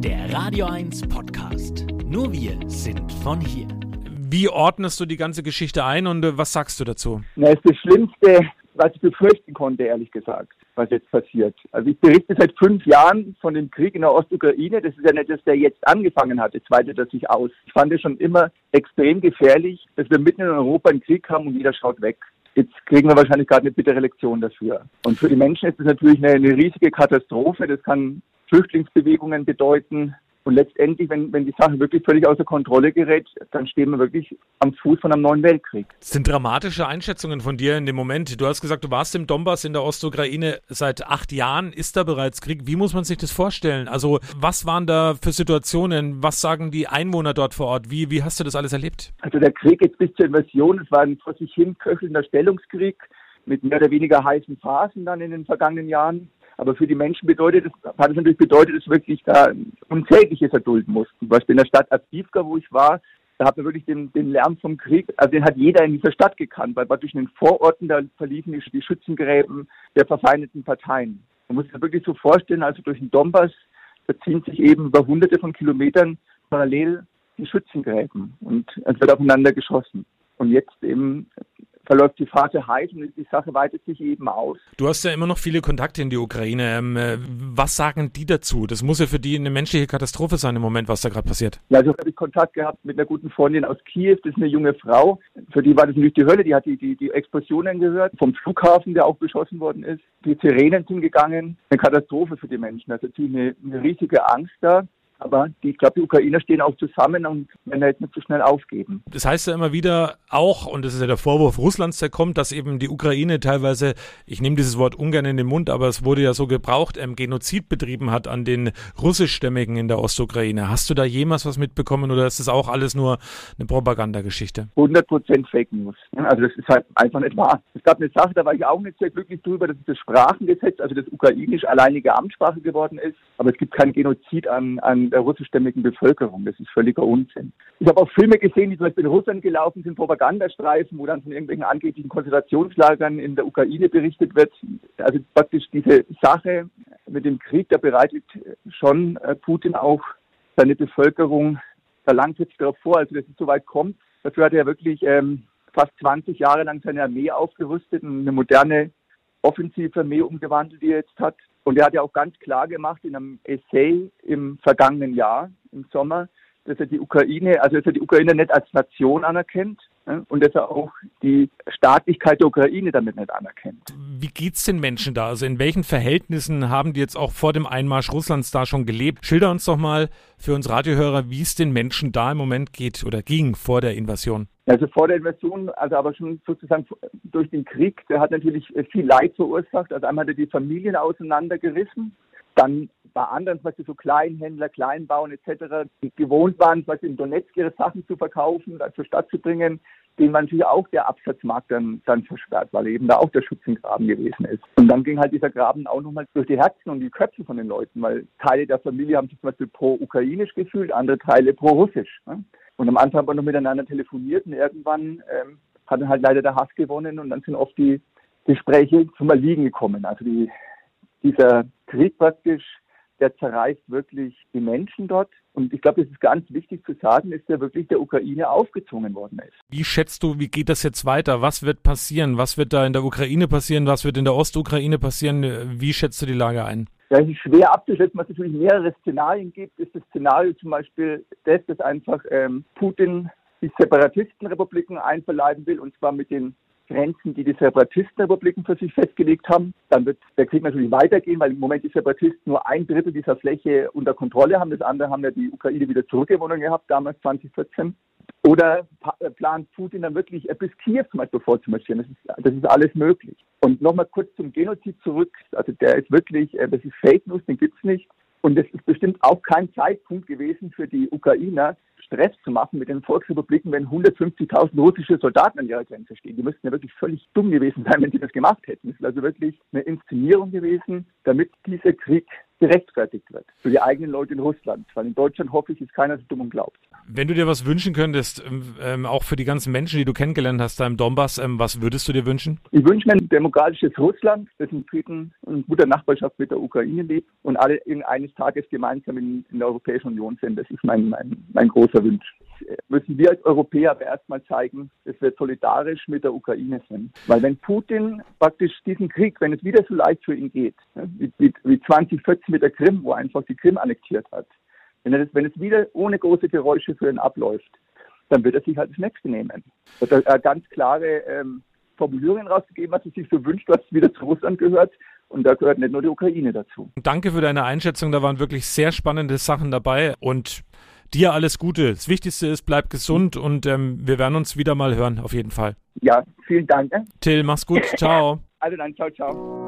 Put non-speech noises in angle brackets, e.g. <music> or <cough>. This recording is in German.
Der Radio 1 Podcast. Nur wir sind von hier. Wie ordnest du die ganze Geschichte ein und äh, was sagst du dazu? Na, ist das Schlimmste, was ich befürchten konnte, ehrlich gesagt, was jetzt passiert. Also ich berichte seit fünf Jahren von dem Krieg in der Ostukraine. Das ist ja nicht, dass der jetzt angefangen hat. Jetzt weitet er sich aus. Ich fand es schon immer extrem gefährlich, dass wir mitten in Europa einen Krieg haben und jeder schaut weg. Jetzt kriegen wir wahrscheinlich gerade eine bittere Lektion dafür. Und für die Menschen ist es natürlich eine, eine riesige Katastrophe. Das kann Flüchtlingsbewegungen bedeuten. Und letztendlich, wenn, wenn die Sache wirklich völlig außer Kontrolle gerät, dann stehen wir wirklich am Fuß von einem neuen Weltkrieg. Das sind dramatische Einschätzungen von dir in dem Moment. Du hast gesagt, du warst im Donbass in der Ostukraine seit acht Jahren. Ist da bereits Krieg? Wie muss man sich das vorstellen? Also, was waren da für Situationen? Was sagen die Einwohner dort vor Ort? Wie, wie hast du das alles erlebt? Also, der Krieg jetzt bis zur Invasion, es war ein vor sich hin köchelnder Stellungskrieg mit mehr oder weniger heißen Phasen dann in den vergangenen Jahren. Aber für die Menschen bedeutet es, hat es natürlich bedeutet, dass wirklich da Unsägliches erdulden mussten. Zum Beispiel in der Stadt Avdivka, wo ich war, da hat man wirklich den, den Lärm vom Krieg, also den hat jeder in dieser Stadt gekannt, weil praktisch in den Vororten, da verliefen die, die Schützengräben der verfeindeten Parteien. Man muss sich wirklich so vorstellen, also durch den Donbass, da ziehen sich eben über hunderte von Kilometern parallel die Schützengräben und es wird aufeinander geschossen. Und jetzt eben verläuft die Phase heiß und die Sache weitet sich eben aus. Du hast ja immer noch viele Kontakte in die Ukraine. Ähm, äh, was sagen die dazu? Das muss ja für die eine menschliche Katastrophe sein im Moment, was da gerade passiert. Ja, also habe ich Kontakt gehabt mit einer guten Freundin aus Kiew. Das ist eine junge Frau. Für die war das natürlich die Hölle. Die hat die, die, die Explosionen gehört vom Flughafen, der auch beschossen worden ist. Die Sirenen sind gegangen. Eine Katastrophe für die Menschen. Also eine, eine riesige Angst da. Aber die, ich glaube, die Ukrainer stehen auch zusammen und werden jetzt nicht so schnell aufgeben. Das heißt ja immer wieder auch, und das ist ja der Vorwurf Russlands, der kommt, dass eben die Ukraine teilweise, ich nehme dieses Wort ungern in den Mund, aber es wurde ja so gebraucht, ähm, Genozid betrieben hat an den russischstämmigen in der Ostukraine. Hast du da jemals was mitbekommen oder ist das auch alles nur eine Propagandageschichte? 100 Prozent Fake News. Also das ist halt einfach nicht wahr. Es gab eine Sache, da war ich auch nicht sehr glücklich drüber, dass das Sprachengesetz, also das ukrainisch alleinige Amtssprache geworden ist. Aber es gibt kein Genozid an, an der russischstämmigen Bevölkerung. Das ist völliger Unsinn. Ich habe auch Filme gesehen, die zum Beispiel in Russland gelaufen sind, Propagandastreifen, wo dann von irgendwelchen angeblichen Konzentrationslagern in der Ukraine berichtet wird. Also praktisch diese Sache mit dem Krieg, da bereitet schon äh, Putin auch seine Bevölkerung da langfristig darauf vor, also dass es so weit kommt. Dafür hat er wirklich ähm, fast 20 Jahre lang seine Armee aufgerüstet und eine moderne offensive Armee umgewandelt, die er jetzt hat. Und er hat ja auch ganz klar gemacht in einem Essay im vergangenen Jahr, im Sommer, dass er die Ukraine, also dass er die Ukraine nicht als Nation anerkennt ne, und dass er auch die Staatlichkeit der Ukraine damit nicht anerkennt. Wie geht's den Menschen da? Also in welchen Verhältnissen haben die jetzt auch vor dem Einmarsch Russlands da schon gelebt? Schilder uns doch mal für uns Radiohörer, wie es den Menschen da im Moment geht oder ging vor der Invasion. Also vor der Invasion, also aber schon sozusagen durch den Krieg, der hat natürlich viel Leid verursacht. Also einmal hat er die Familien auseinandergerissen, dann bei anderen, Beispiel so Kleinhändler, Kleinbauern etc., die gewohnt waren, Beispiel in Donetsk ihre Sachen zu verkaufen, zur Stadt zu bringen, denen war natürlich auch der Absatzmarkt dann, dann versperrt, weil eben da auch der Schützengraben gewesen ist. Und dann ging halt dieser Graben auch nochmal durch die Herzen und die Köpfe von den Leuten, weil Teile der Familie haben sich zum Beispiel pro-ukrainisch gefühlt, andere Teile pro-russisch. Ne? Und am Anfang haben wir noch miteinander telefoniert und irgendwann ähm, hat dann halt leider der Hass gewonnen und dann sind oft die Gespräche zum Erliegen gekommen. Also die, dieser Krieg praktisch, der zerreißt wirklich die Menschen dort. Und ich glaube, das ist ganz wichtig zu sagen, ist der wirklich der Ukraine aufgezwungen worden ist. Wie schätzt du, wie geht das jetzt weiter? Was wird passieren? Was wird da in der Ukraine passieren? Was wird in der Ostukraine passieren? Wie schätzt du die Lage ein? Ja, ist schwer abzuschätzen, weil es natürlich mehrere Szenarien gibt. Ist das Szenario zum Beispiel das, dass einfach ähm, Putin die Separatistenrepubliken einverleiben will, und zwar mit den Grenzen, die die Separatistenrepubliken für sich festgelegt haben. Dann wird der Krieg natürlich weitergehen, weil im Moment die Separatisten nur ein Drittel dieser Fläche unter Kontrolle haben. Das andere haben ja die Ukraine wieder zurückgewonnen gehabt, damals 2014. Oder äh, plant Putin dann wirklich bis Kiew zum Beispiel vorzumarschieren? Das ist, das ist alles möglich. Und nochmal kurz zum Genozid zurück. Also der ist wirklich, äh, das ist Fake News, den gibt's nicht. Und es ist bestimmt auch kein Zeitpunkt gewesen für die Ukrainer, Stress zu machen mit den Volksrepubliken, wenn 150.000 russische Soldaten an ihrer Grenze stehen. Die müssten ja wirklich völlig dumm gewesen sein, wenn sie das gemacht hätten. Es ist also wirklich eine Inszenierung gewesen, damit dieser Krieg gerechtfertigt wird für die eigenen Leute in Russland. Weil in Deutschland hoffe ich, ist keiner so dumm und glaubt. Wenn du dir was wünschen könntest, ähm, ähm, auch für die ganzen Menschen, die du kennengelernt hast da im Donbass, ähm, was würdest du dir wünschen? Ich wünsche mir ein demokratisches Russland, das in Frieden und guter Nachbarschaft mit der Ukraine lebt und alle eines Tages gemeinsam in, in der Europäischen Union sind. Das ist mein, mein, mein großer Wunsch müssen wir als Europäer aber erstmal zeigen, dass wir solidarisch mit der Ukraine sind. Weil wenn Putin praktisch diesen Krieg, wenn es wieder so leicht für ihn geht, wie, wie, wie 2014 mit der Krim, wo er einfach die Krim annektiert hat, wenn, das, wenn es wieder ohne große Geräusche für ihn abläuft, dann wird er sich halt das nächste nehmen. Hat er ganz klare ähm, Formulierungen rausgegeben, was er sich so wünscht, was wieder zu Russland gehört. Und da gehört nicht nur die Ukraine dazu. Danke für deine Einschätzung. Da waren wirklich sehr spannende Sachen dabei. Und dir alles Gute. Das Wichtigste ist, bleib gesund und ähm, wir werden uns wieder mal hören, auf jeden Fall. Ja, vielen Dank. Ne? Till, mach's gut. Ciao. <laughs> Also dann, ciao, ciao.